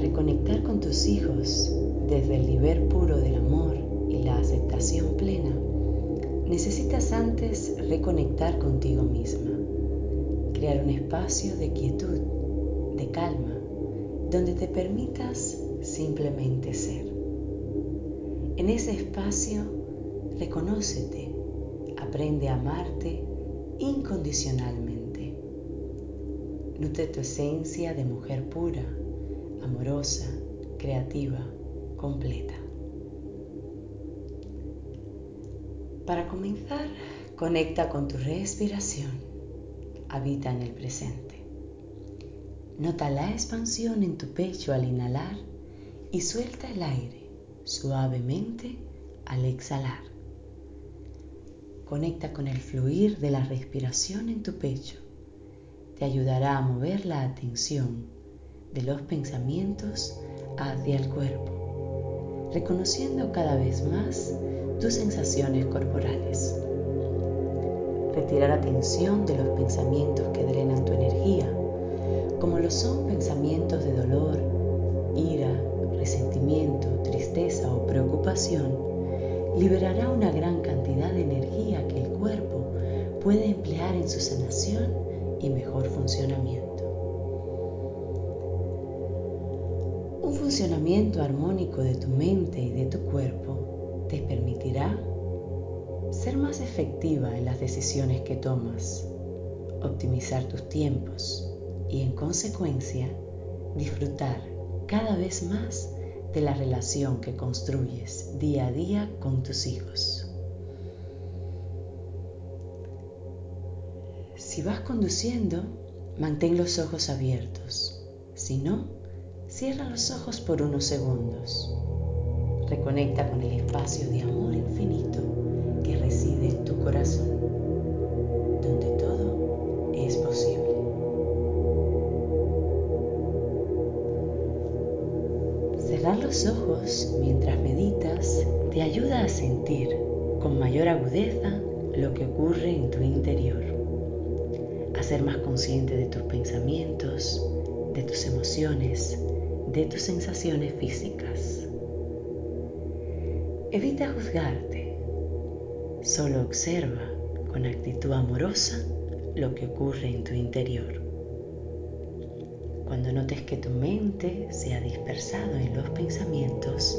Reconectar con tus hijos desde el nivel puro del amor y la aceptación plena, necesitas antes reconectar contigo misma, crear un espacio de quietud, de calma, donde te permitas simplemente ser. En ese espacio, reconócete, aprende a amarte incondicionalmente. Nutre tu esencia de mujer pura, amorosa, creativa, completa. Para comenzar, conecta con tu respiración. Habita en el presente. Nota la expansión en tu pecho al inhalar y suelta el aire suavemente al exhalar. Conecta con el fluir de la respiración en tu pecho. Te ayudará a mover la atención de los pensamientos hacia el cuerpo, reconociendo cada vez más tus sensaciones corporales. Retirar atención de los pensamientos que drenan tu energía, como lo son pensamientos de dolor, ira, resentimiento, tristeza o preocupación, liberará una gran cantidad de energía que el cuerpo puede emplear en su sanación y mejor funcionamiento. Un funcionamiento armónico de tu mente y de tu cuerpo te permitirá ser más efectiva en las decisiones que tomas, optimizar tus tiempos y en consecuencia disfrutar cada vez más de la relación que construyes día a día con tus hijos. Si vas conduciendo, mantén los ojos abiertos. Si no, cierra los ojos por unos segundos. Reconecta con el espacio de amor infinito que reside en tu corazón, donde todo es posible. Cerrar los ojos mientras meditas te ayuda a sentir con mayor agudeza lo que ocurre en tu interior, a ser más consciente de tus pensamientos, de tus emociones, de tus sensaciones físicas. Evita juzgarte, solo observa con actitud amorosa lo que ocurre en tu interior. Cuando notes que tu mente se ha dispersado en los pensamientos,